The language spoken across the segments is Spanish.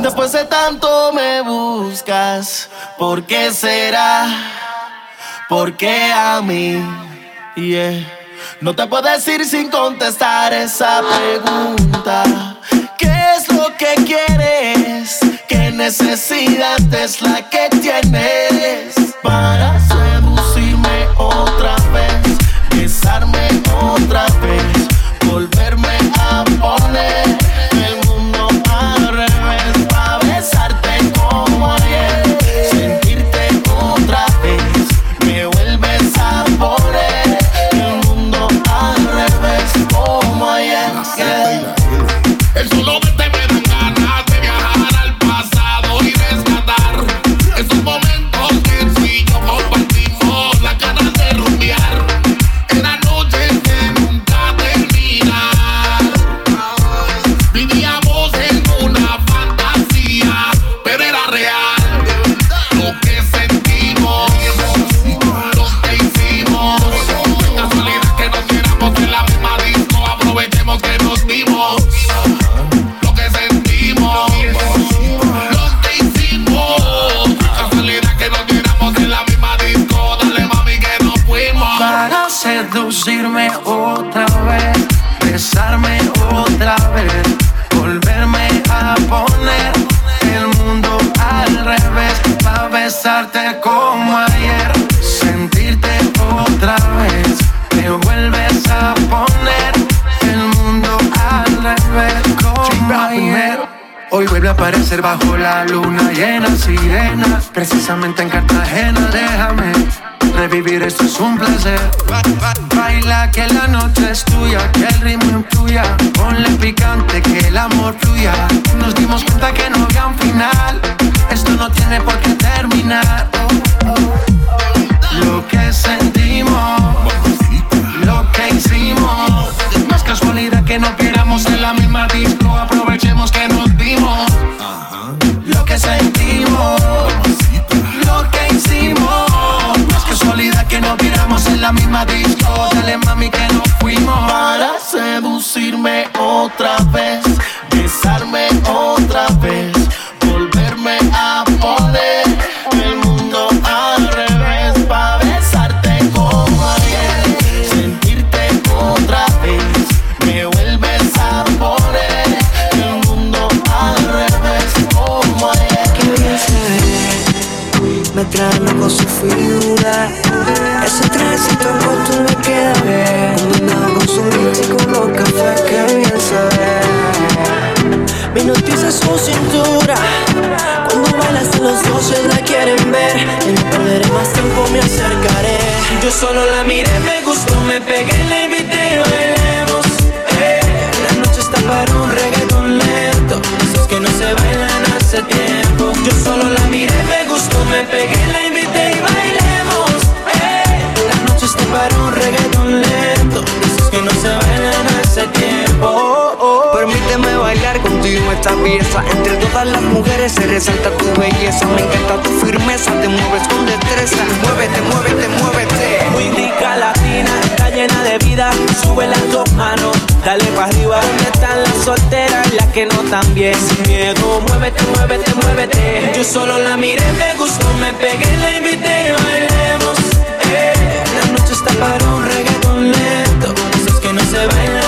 Después de tanto me buscas, ¿por qué será? ¿Por qué a mí? No te puedo decir sin contestar esa pregunta. ¿Qué es lo que quieres? ¿Qué necesidad es la que tienes para seducirme aparecer bajo la luna llena, sirena. Precisamente en Cartagena, déjame revivir, esto es un placer. Baila que la noche es tuya, que el ritmo influya. Ponle picante, que el amor fluya. Nos dimos cuenta que no había un final. Esto no tiene por qué terminar. Lo que sentimos, lo que hicimos. No es casualidad que no queramos en la misma disco. Misma. Dale mami que nos fuimos. Para seducirme otra vez, los dos la quieren ver. Y no perderé más tiempo, me acercaré. Yo solo la miré, me gustó, me pegué, la invité y bailemos. Eh, la noche está para un reggaeton lento. Esos que no se bailan hace tiempo. Yo solo la miré, me gustó, me pegué, la invité y bailemos. Eh. La noche está para un reggaeton lento. Esos que no se bailan hace tiempo. Bailar contigo esta pieza. Entre todas las mujeres se resalta tu belleza. Me encanta tu firmeza, te mueves con destreza. Muévete, muévete, muévete. Muy rica latina, está llena de vida. Sube las dos manos, dale para arriba. ¿Dónde están las solteras? Las que no están bien, sin miedo. Muévete, muévete, muévete. Yo solo la miré, me gustó, me pegué, la invité y bailemos. Eh. La noche está para un reggaeton lento. Esos que no se bailan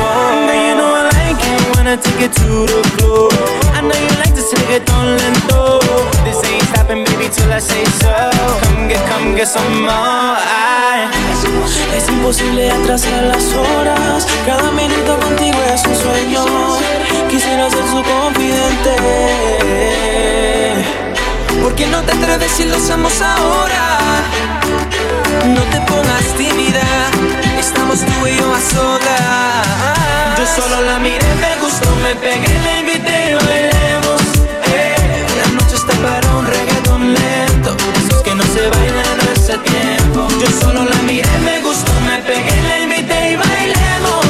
It take it to the floor. I know you like this reggaeton lento. This ain't stopping, baby, till I say so. Come get, come get some more. Es imposible atrasar las horas. Cada minuto contigo es un sueño. Quisiera ser su confidente. ¿Por qué no te atreves si lo hacemos ahora? No te pongas tímida, estamos tú y yo a solas. Yo solo la miré, me gustó, me pegué, eh, la invité, y bailemos. Eh. La noche está para un reggaetón lento. Esos que no se bailan hace tiempo. Yo solo la miré, me gustó, me pegué, la invité y bailemos.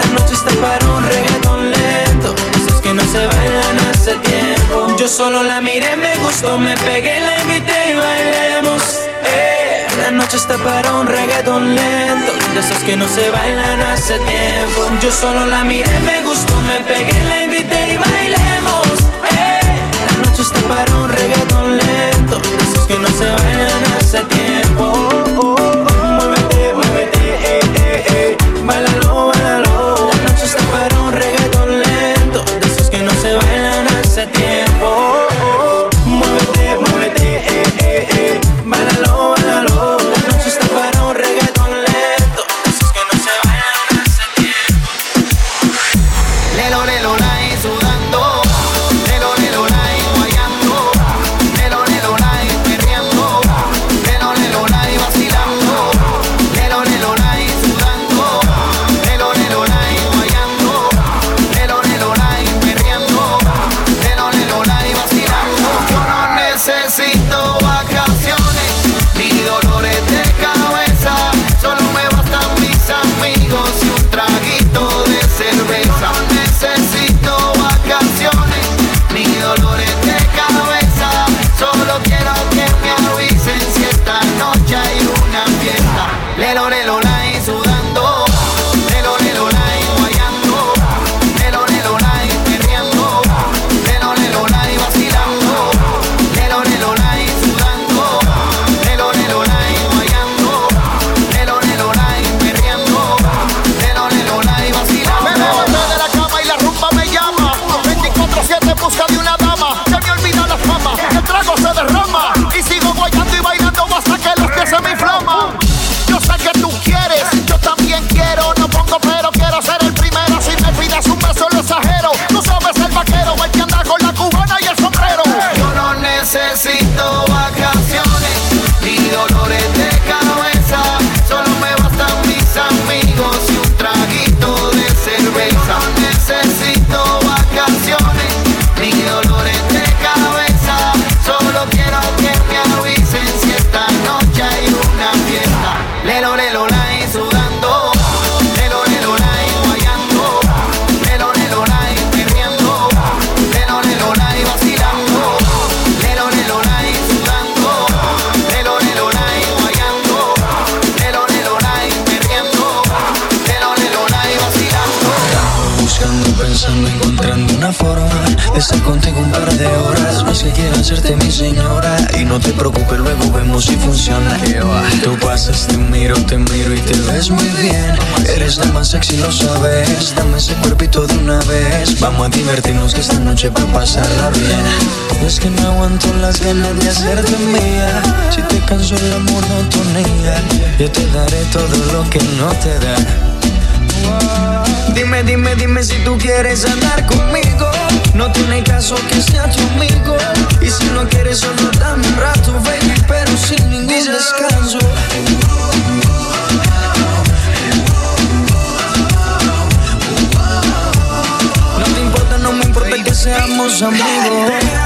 La noche está para un reggaetón lento. Esos que no se bailan hace tiempo. Yo solo la miré, me gustó, me pegué, la invité y bailemos. Está para un reggaeton lento, de esos que no se bailan hace tiempo. Yo solo la miré, me gustó, me divertirnos que esta noche va a pasarla bien. Es que no aguanto las ganas de hacerte mía. Si te canso la monotonía Yo te daré todo lo que no te da. Dime, dime, dime si tú quieres andar conmigo. No tiene caso que sea tu amigo. Y si no quieres solo dame un rato, baby Pero sin ningún descanso seamos amigos.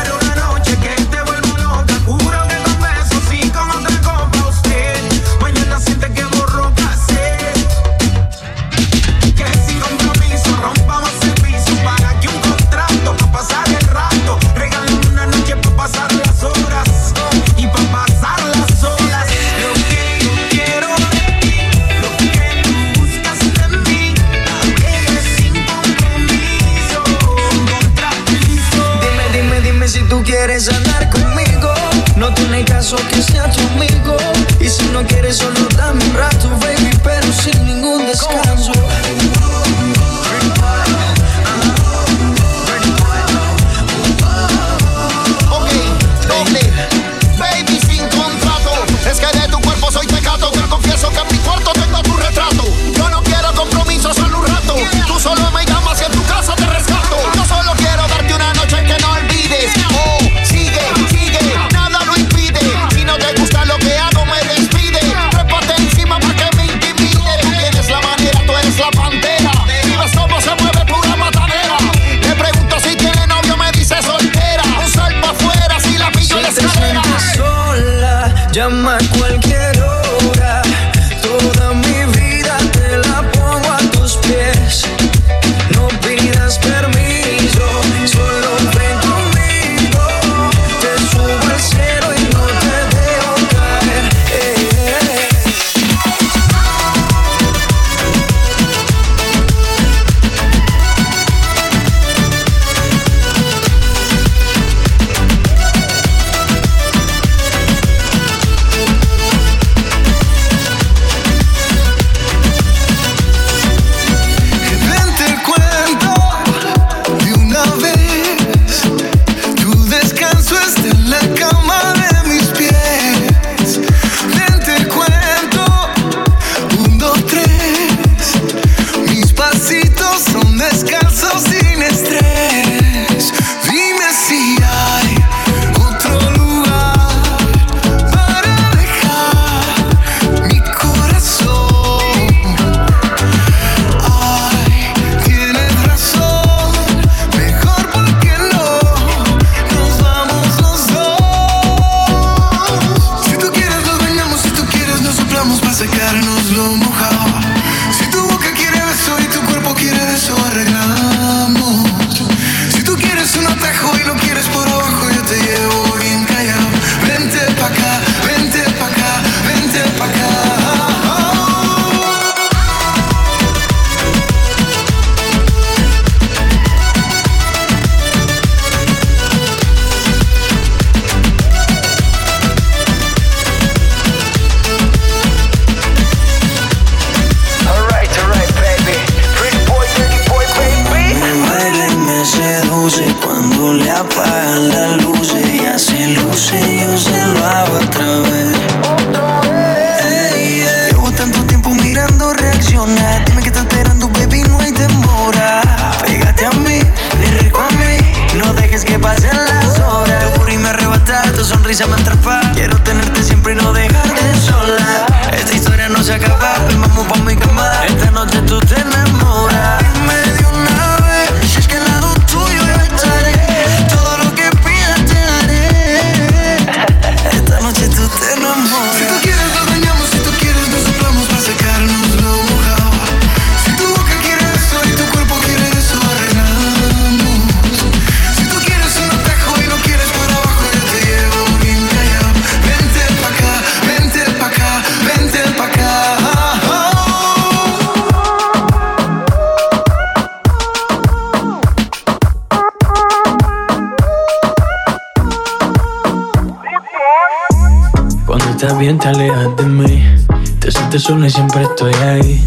Y siempre estoy ahí.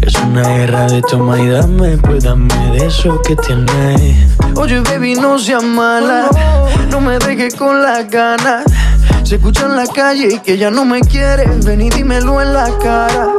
Es una guerra de toma y dame Pues dame de eso que tienes. Oye baby no seas mala. No me dejes con las ganas. Se escucha en la calle que ya no me quieres Ven y dímelo en la cara.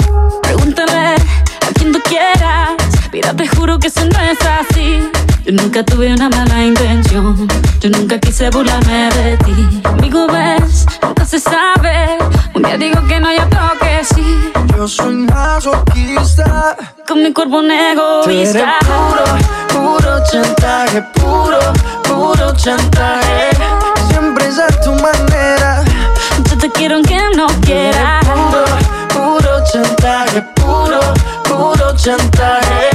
Pregúntale a quien tú quieras. Mira, te juro que eso no es así. Yo nunca tuve una mala intención. Yo nunca quise burlarme de ti. Amigo, ves, nunca se sabe. Un día digo que no, y otro que sí. Yo soy masoquista Con mi cuerpo un Tú egoísta. puro, puro chantaje Puro, puro chantaje Siempre es a tu manera Yo te quiero aunque no quieras. Puro, puro chantaje, puro, puro chantaje.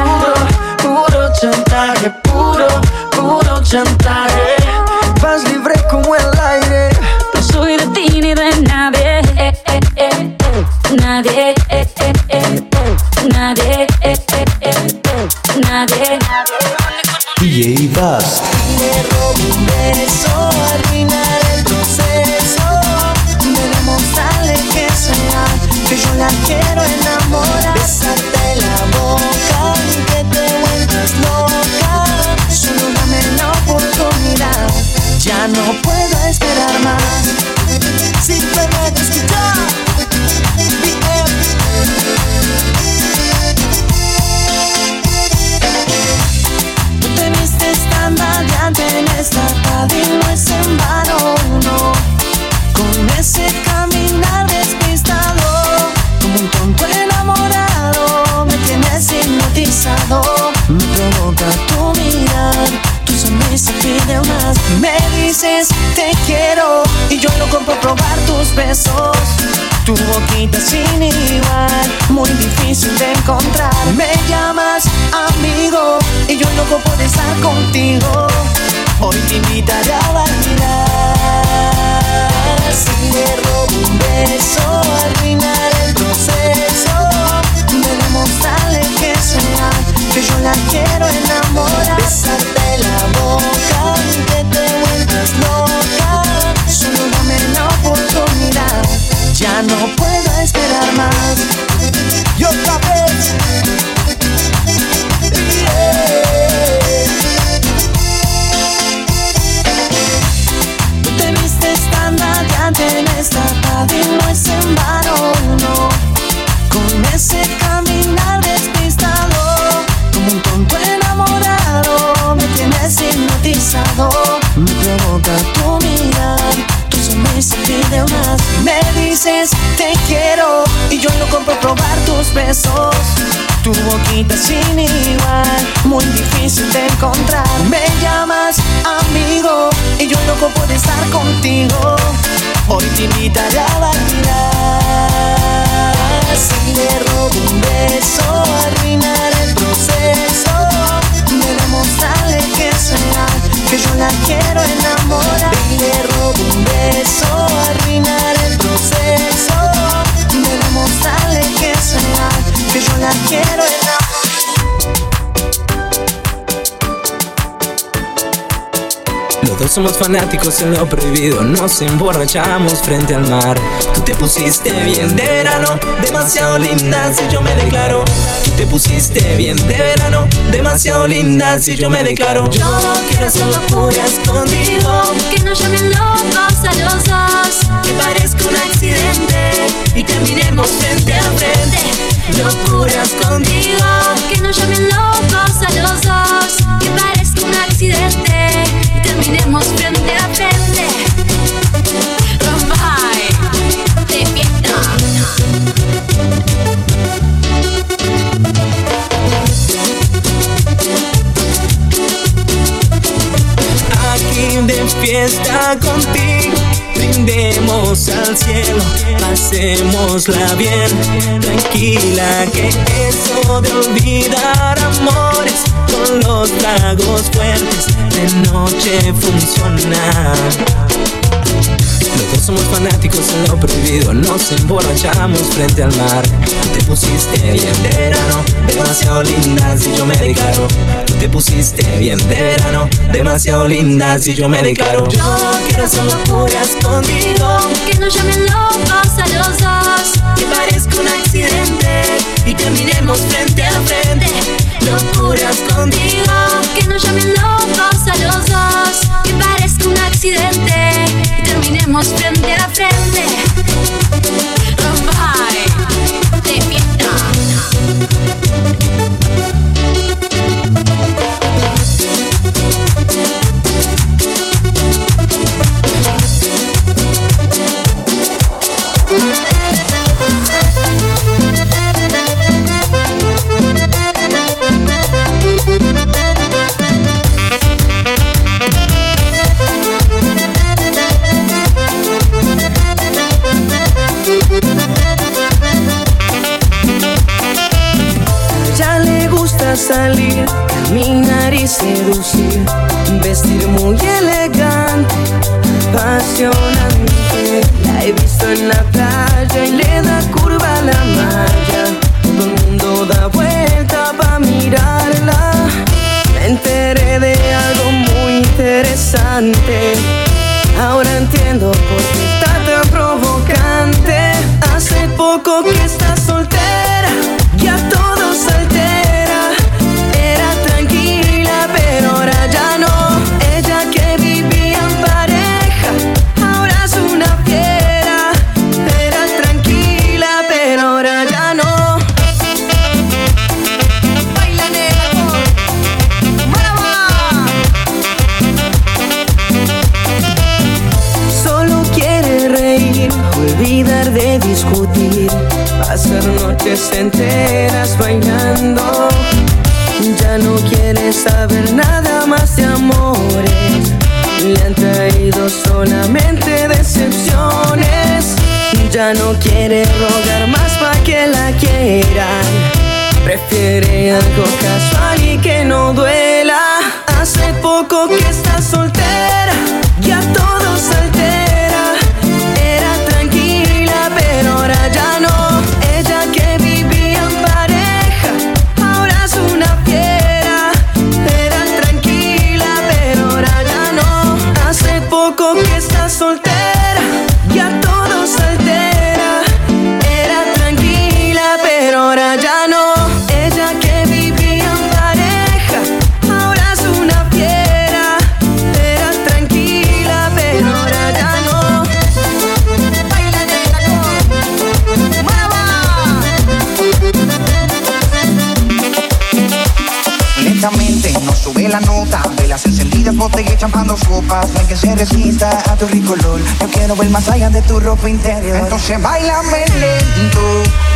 chantaje. Vas libre como el aire. No soy de ti ni de nadie eh, eh, eh, eh. Nadie eh, eh, eh. Nadie eh, eh, eh. Nadie DJ Bass. Le robo un beso, arruinar el proceso De demostrarle que sea Que yo la quiero enamorar no puedo esperar más. Simplemente escuchar probar tus besos. Tu boquita sin igual, muy difícil de encontrar. Me llamas amigo y yo loco por estar contigo. Hoy te invitaré a bailar. Somos fanáticos en lo prohibido, nos emborrachamos frente al mar. Tú te pusiste bien de verano, demasiado linda si yo me declaro. Tú te pusiste bien de verano, demasiado linda si yo me declaro. Yo quiero hacer locuras contigo, que nos llamen locos a los dos, que parezca un accidente y terminemos frente a frente. Locuras contigo, de olvidar amores con los tragos fuertes de noche funciona. Los dos somos fanáticos en lo prohibido, nos emborrachamos frente al mar. Tú te pusiste bien de verano, demasiado linda si yo me declaro. Tú te pusiste bien de verano, demasiado linda si yo me declaro. Yo quiero hacer locuras contigo, que nos llamen locos a los dos, que parezca un accidente y terminemos frente a frente. Locuras contigo, que nos llamen locos a los dos, que parezca un accidente y terminemos frente a frente. Bye, gusta salir, caminar y seducir, vestir muy elegante, apasionante. La he visto en la playa y le da curva a la malla. Todo el mundo da vuelta para mirarla. Me enteré de algo muy interesante. Ahora entiendo por qué está tan provocante. Hace poco que enteras bailando. Ya no quiere saber nada más de amores, le han traído solamente decepciones. Ya no quiere rogar más pa' que la quieran. Prefiere algo casual y que no duela. Hace poco que está soltera, champando copas Hay que se resista a tu ricolor Yo quiero ver más allá de tu ropa interior. Entonces bailame lento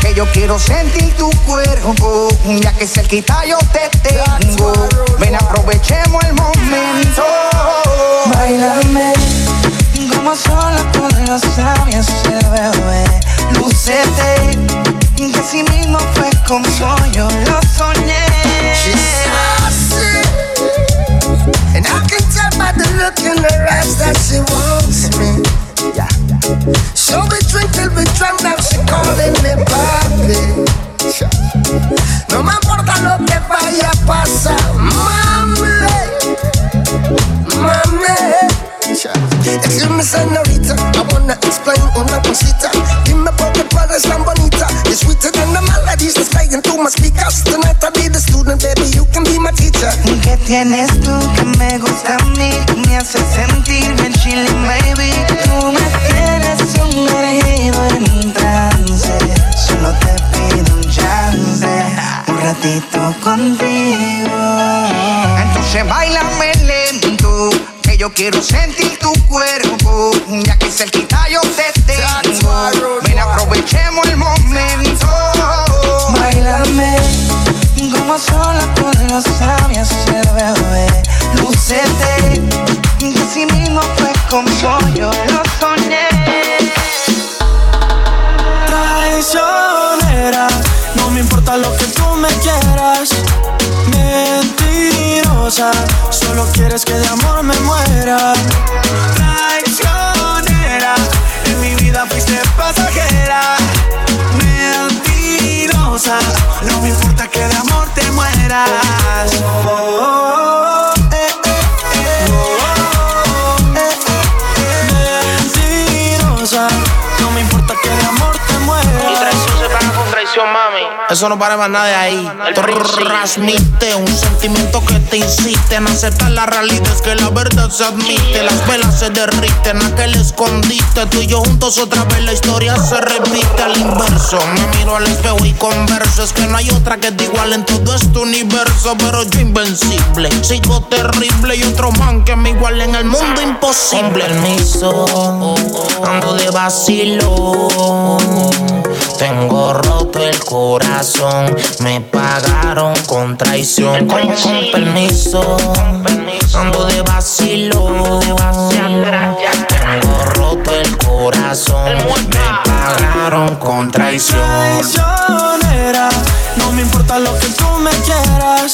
Que yo quiero sentir tu cuerpo. Ya que cerquita yo te tengo Ven aprovechemos el momento. Bailame Como solo tú lo se bebé Lucete Que así mismo fue como yo lo soñé. Can the look in her eyes that she wants me. Yeah. So we drink till we drunk, now she calling me papi. No me importa lo que vaya a pasar, mami. Mami. Excuse me, señorita, I wanna explain una cosita. Dime por qué tú eres tan bonita. You're sweeter than the melodies that's playing through my speakers. Tonight I'll be the student, baby, you can be my teacher. ¿Y qué tienes tú que me gusta a mí? Me hace sentir bien chilling, baby. Tú me tienes sumergido en trance. Solo te pido un chance, un ratito contigo. Entonces bailame lento yo quiero sentir tu cuerpo. Ya que cerquita yo te tengo. Ven, aprovechemos el momento. Bailame como sola con los sabios se bebé. Lucete, y así mismo fue como yo lo soñé. Traicionera, no me importa lo que tú me quieras. Mentirosa Solo quieres que de amor me muera. Traicionera, en mi vida fuiste pasajera. No me importa que de amor te mueras. Mentirosa, Eso no para más nada de ahí. Transmite un sentimiento que te insiste en aceptar la realidad. Es que la verdad se admite. Las velas se derriten, aquel escondite. Tú y yo juntos otra vez la historia se repite al inverso. Me miro al espejo y converso. Es que no hay otra que te igual en todo este universo. Pero yo invencible, sigo terrible. Y otro man que me iguale en el mundo imposible. permiso, ando de vacilo. Tengo roto el corazón, me pagaron con traición. Con, permiso, ando de vacilo. Tengo roto el corazón, me pagaron con traición. Traicionera, no me importa lo que tú me quieras.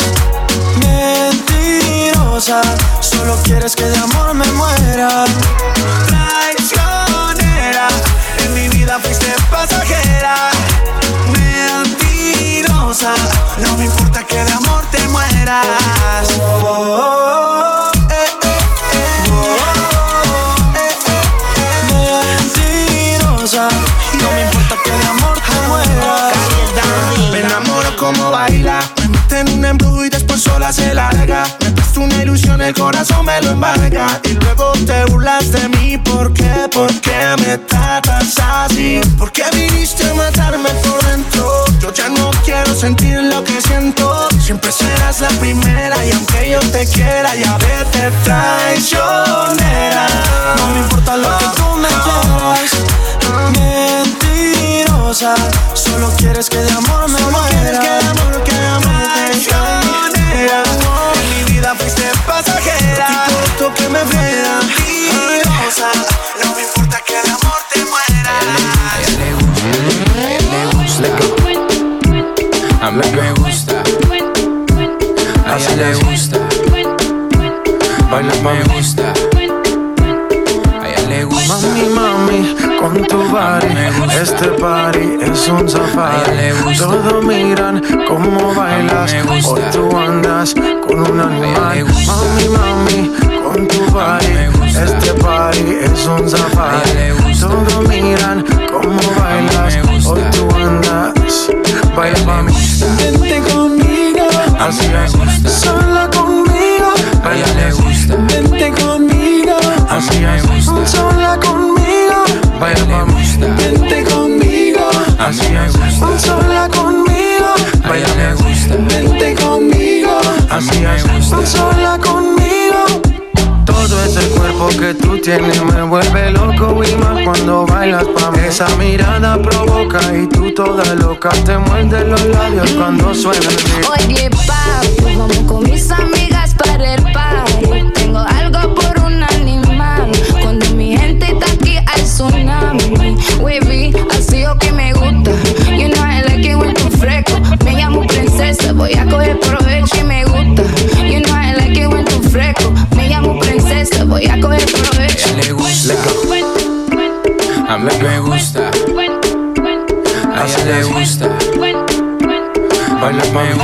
Mentirosa, solo quieres que de amor me muera. Traicionera, en mi vida fuiste pasajera no me importa que de amor te mueras. Mentirosa, no me importa que de amor te mueras. Me enamoro como baila, me mete en un embrujo y después sola se larga. Me una ilusión, el corazón me lo embarga. Y luego te burlas de mí, ¿por qué? ¿Por qué me tratas así? ¿Por qué viniste a matarme sentir lo que siento. Siempre serás la primera y aunque yo te quiera ya vete traicionera. No me importa lo que tú me quieras. Mentirosa, solo quieres que de amor me muera. Mí me gusta. A ella le gusta. Baila me gusta. A ella le gusta. Mami, mami, con tu body. Este party es un safari. Todos miran cómo bailas. Hoy tú andas con un animal. Mami, mami, con tu body. Este party es un safari. Todos miran cómo bailas. Hoy tú andas. Baila, mami. Vente conmigo. Así es. Sola conmigo. A ella le gusta. Vente conmigo. Así es. Sola conmigo. Vaya me gusta. Vente conmigo. Así es. Sola conmigo. Vaya me gusta. Vente conmigo. Así es. Sola conmigo. Todo ese cuerpo que tú tienes me vuelve loco y más cuando bailas pa' mí. Esa mirada provoca y tú toda loca te muerde los labios cuando suena el beat. Bailame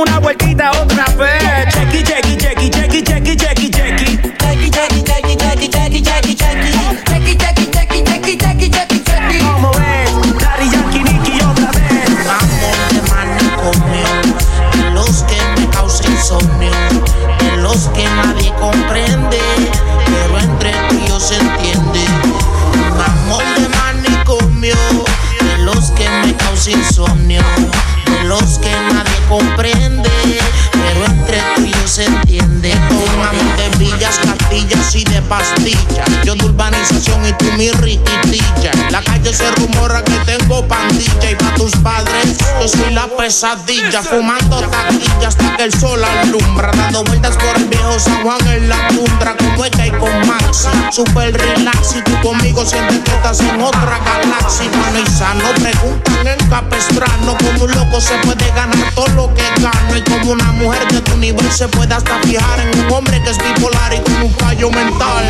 una vueltita pesadilla, fumando taquilla hasta que el sol alumbra, dando vueltas por el viejo San Juan en la tundra, con es y con Maxi, super relax y tú conmigo sientes que estás en otra galaxia, mano y sano, preguntan el capestrano, como un loco se puede ganar todo lo que gano y como una mujer de tu nivel se puede hasta fijar en un hombre que es bipolar y con un fallo mental.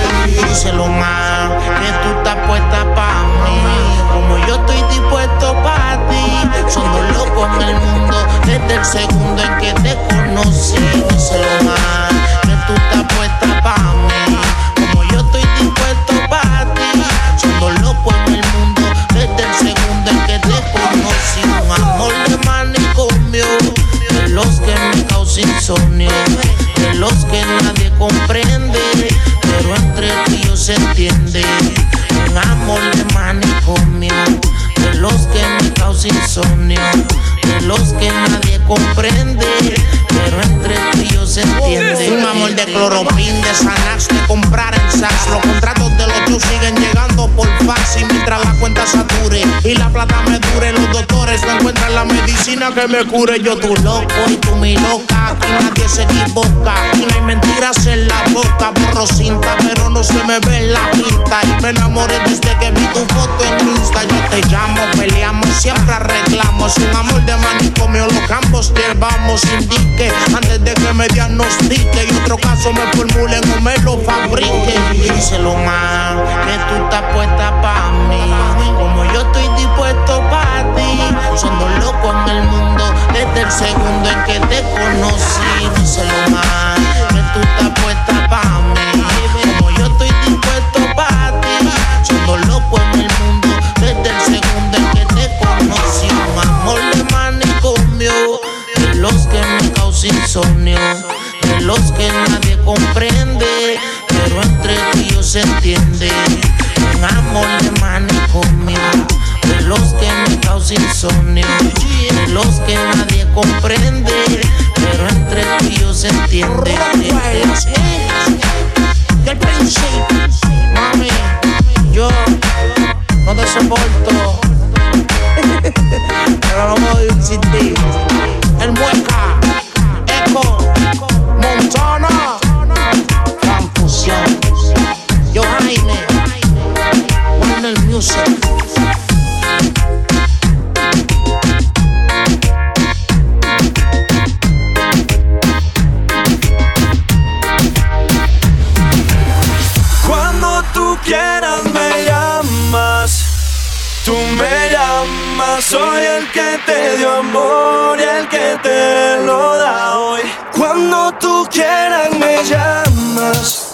Díselo más, que tú estás puesta para mí, como yo estoy dispuesto para ti. Somos locos en el mundo desde el segundo en que te conocí. No sé lo más que tú estás puesta para mí, como yo estoy dispuesto para ti. Somos loco en el mundo desde el segundo en que te conocí. Un amor de manicomio, de los que me causa insomnio, de los que nadie comprende, pero entre ti yo se entiende. insomnio, de los que nadie comprende, pero entre tú y yo se entiende. Un amor de cloropín, de Sanax, de comprar en Saks. Los contratos de los tuyos siguen llegando por fax y mientras la cuenta sature y la plata me dure, los doctores no encuentran la medicina que me cure. Yo tu loco y tú mi loca, aquí nadie se equivoca y no hay mentiras en la boca. Borro cinta, pero no se me ve la pinta y me enamoré desde que vi tu foto en Insta. Yo te llamo, peleamos, siempre arreglamos un amor de manicomio, los campos llevamos indique antes de que me diagnostique y otro caso me formulen o me lo fabrique. Díselo más, que tú estás puesta pa' mí, como yo estoy dispuesto pa' ti. Siendo loco en el mundo desde el segundo en que te conocí. Díselo más, que tú estás puesta pa' mí, como yo estoy dispuesto pa' ti. Siendo loco en el mundo desde el segundo en que te conocí. Amor de manicomio, de los que me causa insomnio, de los que nadie comprende, pero entre y yo se entiende. Un amor de manicomio, los que me causa insomnio, de los que nadie comprende, pero entre tú y yo se entiende. Del principio, mami, yo no te soporto. Pero no puedo ir sin ti. El mueca, eco, Montana, confusión. Yo Jaime, Warner Music. Soy el que te dio amor y el que te lo da hoy. Cuando tú quieras me llamas,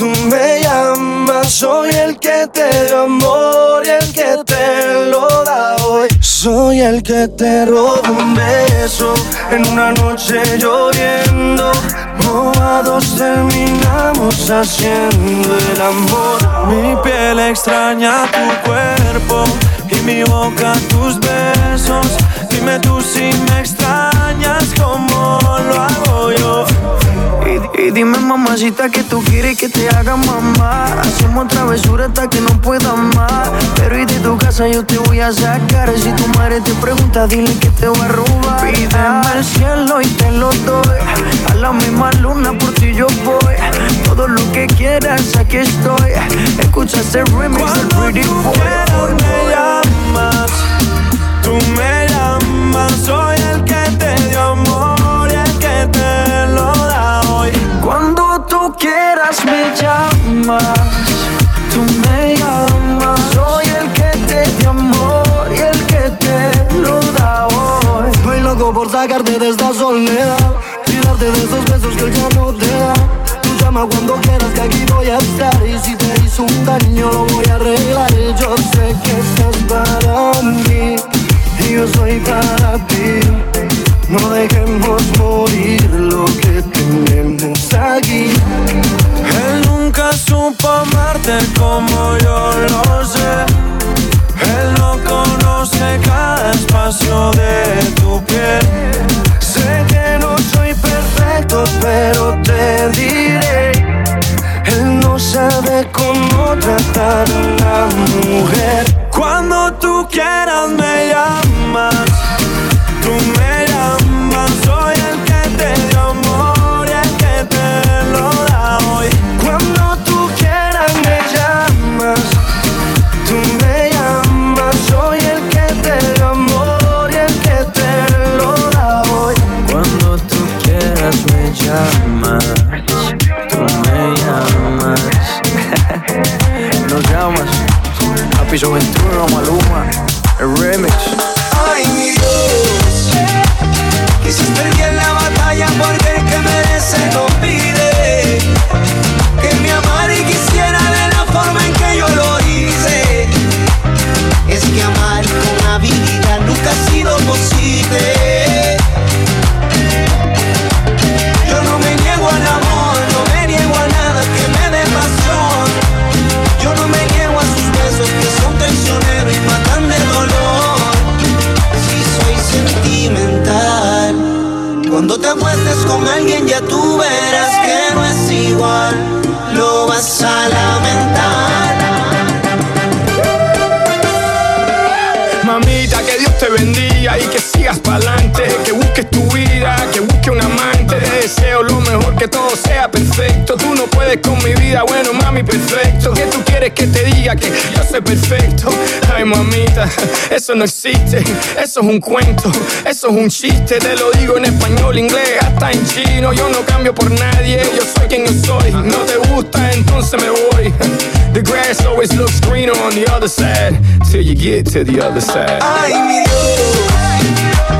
tú me llamas, soy el que te dio amor y el que te lo da hoy. Soy el que te roba un beso en una noche lloviendo. Mojados terminamos haciendo el amor. Mi piel extraña tu cuerpo y mi boca tus besos. Dime tú si me extrañas como lo hago yo. Y, y dime mamacita que tú quieres que te haga mamá. Hacemos travesura hasta que no pueda más. Pero y de tu casa yo te voy a sacar. Si tu madre te pregunta dile que te voy a robar. Pídeme el cielo y te lo doy. A la misma luna por ti yo voy. Todo lo que quieras aquí estoy. Escucha este remix del Pretty Boy. me llamas, tú me llamas, soy el que me llamas, tú me llamas. Soy el que te dio amor y el que te lo da hoy. Estoy loco por sacarte de esta soledad y darte de esos besos que él ya no te da. Tú llama cuando quieras que aquí voy a estar y si te hizo un daño lo voy a arreglar. Yo sé que estás para mí y yo soy para ti. No dejemos morir lo que tenemos aquí. Supo amarte como yo lo sé. Él no conoce cada espacio a perfecto. Ay, mamita, eso no existe. Eso es un cuento, eso es un chiste. Te lo digo en español, inglés, hasta en chino. Yo no cambio por nadie, yo soy quien yo soy. No te gusta, entonces me voy. The grass always looks greener on the other side. Till you get to the other side. Ay, mi Dios. Ay, mi Dios.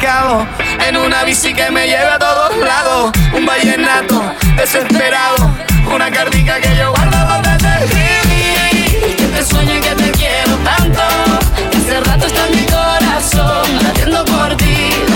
En una bici que me lleva a todos lados. Un vallenato desesperado. Una cardica que yo guardo desde el Que te sueño y que te quiero tanto. Que hace rato está en mi corazón latiendo por ti.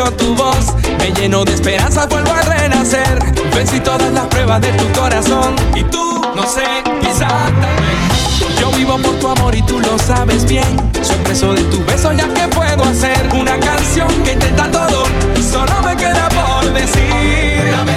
escucho tu voz, me lleno de esperanza, vuelvo a renacer. Vencí todas las pruebas de tu corazón y tú, no sé, quizá también. Yo vivo por tu amor y tú lo sabes bien. Soy preso de tu beso, ya que puedo hacer una canción que intenta todo. Solo me queda por decir.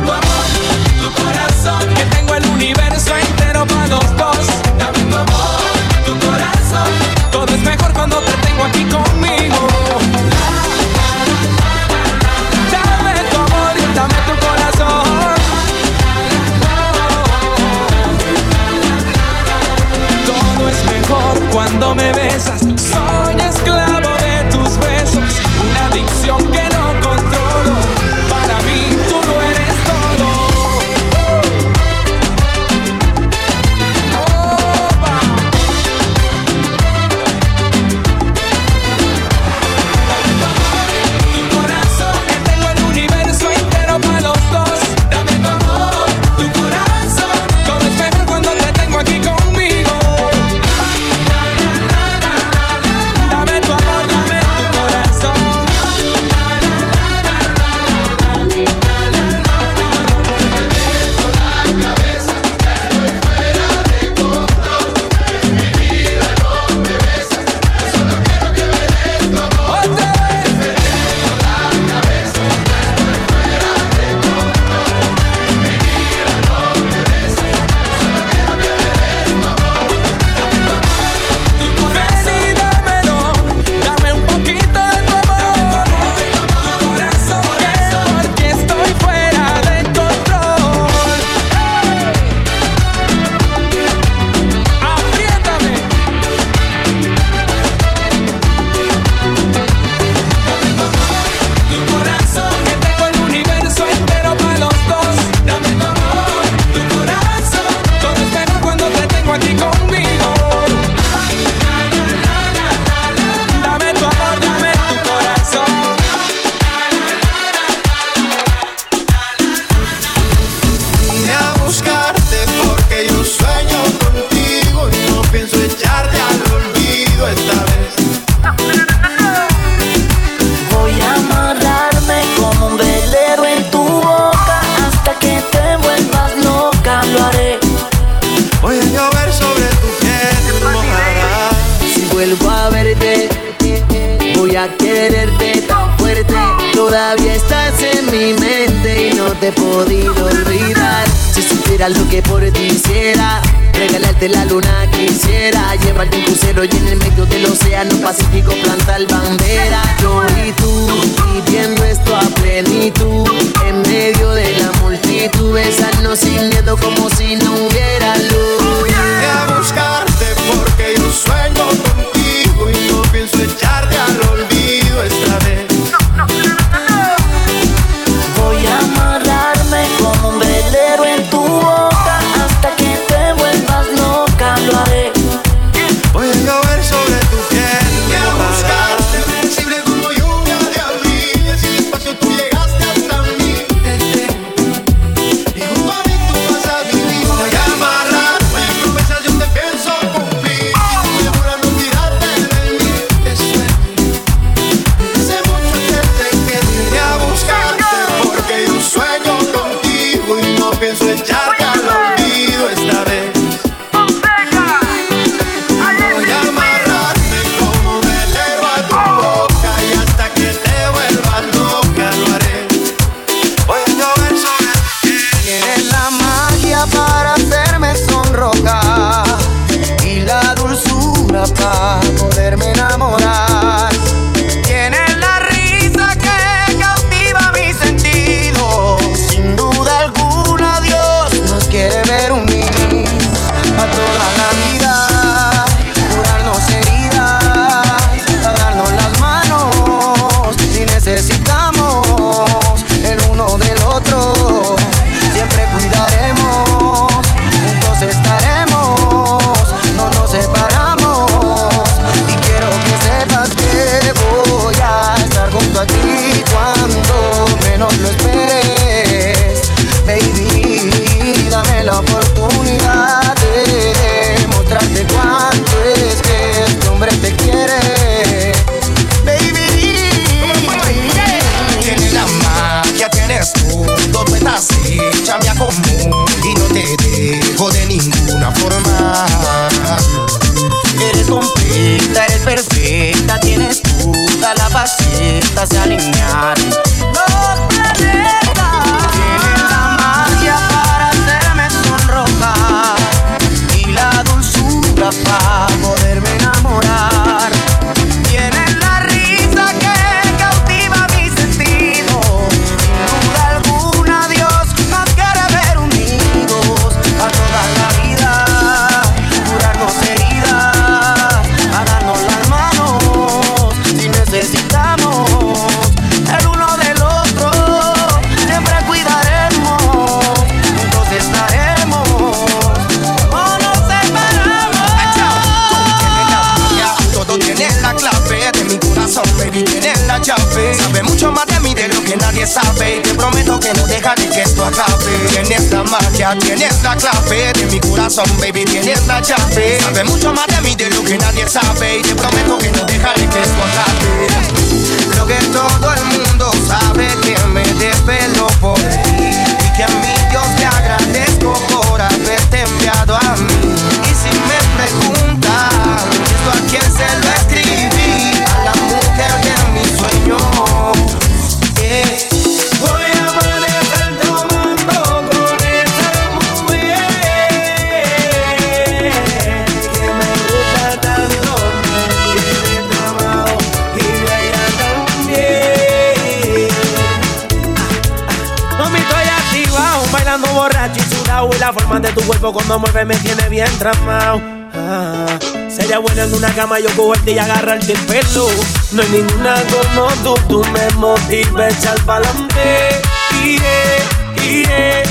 Tienes la clave de mi corazón, baby, tienes la llave. Sabe mucho más de mí de lo que nadie sabe. Y te prometo que no dejaré que acabe. Lo que todo el mundo sabe que me desvelo por ti. Y que a mí Dios te agradezco por haberte enviado a mí. Y si me preguntan, ¿esto a quién se lo la forma de tu cuerpo cuando mueve me tiene bien tramado. Ah, sería bueno en una cama yo cogerte y agarrarte el pelo. No hay ninguna como tú, tú me motivas a echar pa'lante. Yeah, yeah.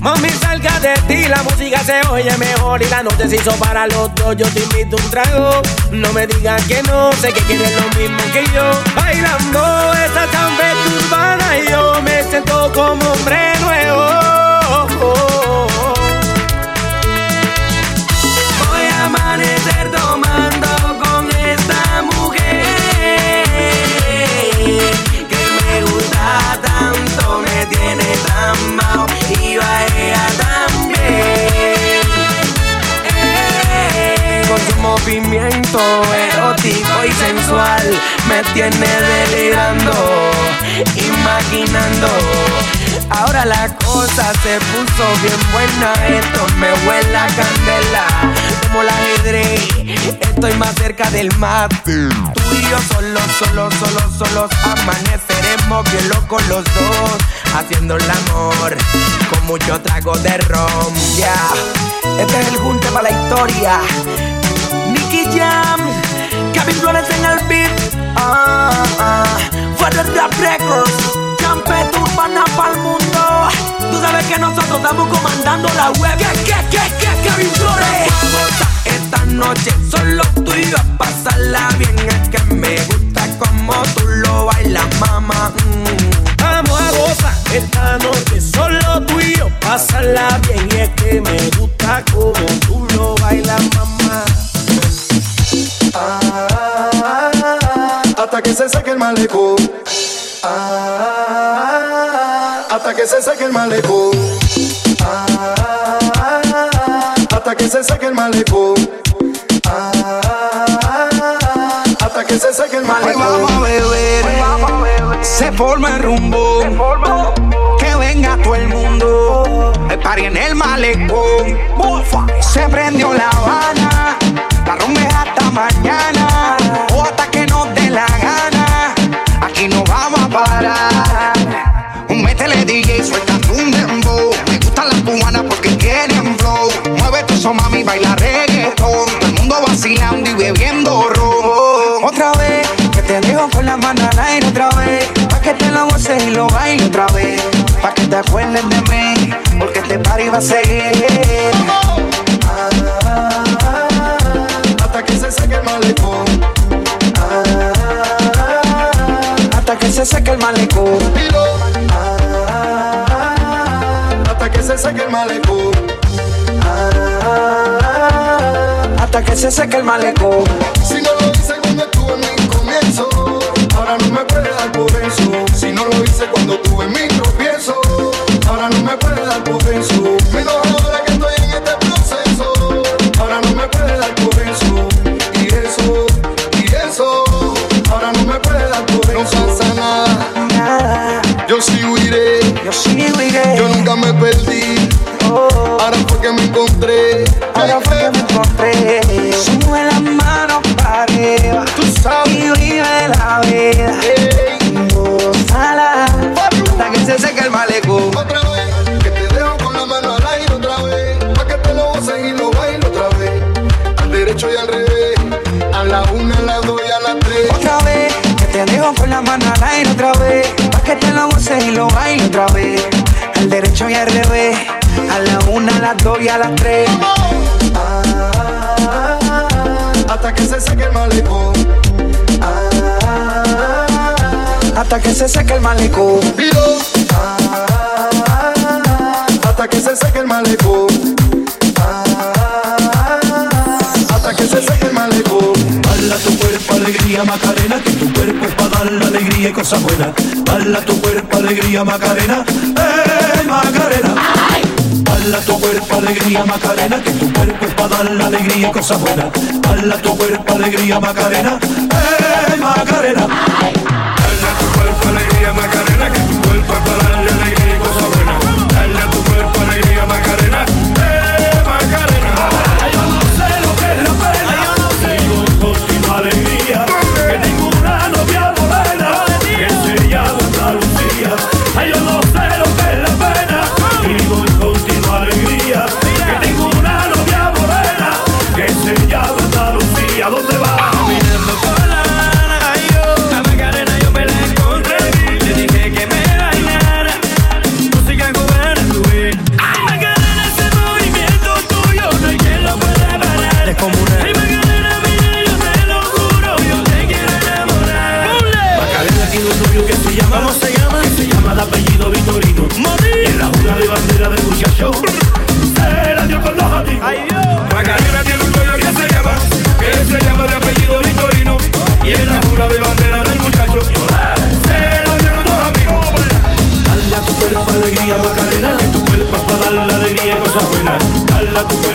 Mami, salga de ti, la música se oye mejor y la noche se hizo para los dos. Yo te invito un trago, no me digas que no, sé que quieres lo mismo que yo. Bailando esta champeta urbana y yo me siento como hombre nuevo. Voy a amanecer tomando con esta mujer que me gusta tanto, me tiene tan mal y a ella también. Con su movimiento erótico y sensual me tiene delirando, imaginando. Ahora la cosa se puso bien buena, esto me huele a candela, como el ajedrez. Estoy más cerca del mate. Tú y yo solos, solos, solos, solos amaneceremos bien locos los dos, haciendo el amor con mucho trago de rom. Ya, este es el junte para la historia. Nicky Jam, Kevin Flores en el beat. Ah, ah. Rap Records, Champeta Urbana para el mundo. Tú sabes que nosotros estamos comandando la web. ¿Qué, qué, qué, qué, Kevin Flores? Esta noche solo tú y yo a pasarla bien. Es que me gusta como tú lo bailas, mamá. Mm. Vamos a gozar esta noche solo tú y yo pasarla bien. Y es que me gusta como tú lo bailas, mamá. hasta que se seque el malecón. Ah, hasta que se seque el malecón. Ah, hasta que se seque el malecón. Ah, hasta que se seque el malecón. vamos a beber. Se forma el rumbo. Que venga todo el mundo. El party en el malecón. Se prendió la habana. La rumba y lo bailes otra vez. Pa' que te acuerdes de mí, porque este party va a seguir. Hasta que se seque el malecón. Hasta que se seque el malecón. Hasta que se seque el malecón. Hasta que se seque el malecón. Si no lo hice cuando estuve en mi comienzo, ahora no me puede dar por eso. Cuando tuve mi tropiezo, ahora no me puede dar por eso. Menos ahora que estoy en este proceso, ahora no me puede dar por eso. Y eso, y eso, ahora no me puede dar por eso. No pasa nada, yo sigo iré, yo sigo iré. Yo nunca me perdí, ahora fue que me encontré. Ahora fue que me encontré. mano al otra vez. Pa' que te lo goces y lo baile otra vez. Al derecho y al revés. A la una, a las dos y a las tres. Ah, hasta que se seque el malecón. Ah, hasta que se seque el malecón. Ah, hasta que se seque el malecón. Ah, hasta que se seque el malecón. Hala tu cuerpo, alegría, Macarena mala alegría y cosas buenas. Bala tu cuerpo, alegría, Macarena, eh, Macarena. Bala tu cuerpo, alegría, Macarena, que tu cuerpo es para dar la alegría y cosas buenas. Bala tu cuerpo, alegría, Macarena, eh, Macarena. Bala tu cuerpo, alegría, Macarena, que tu cuerpo es para la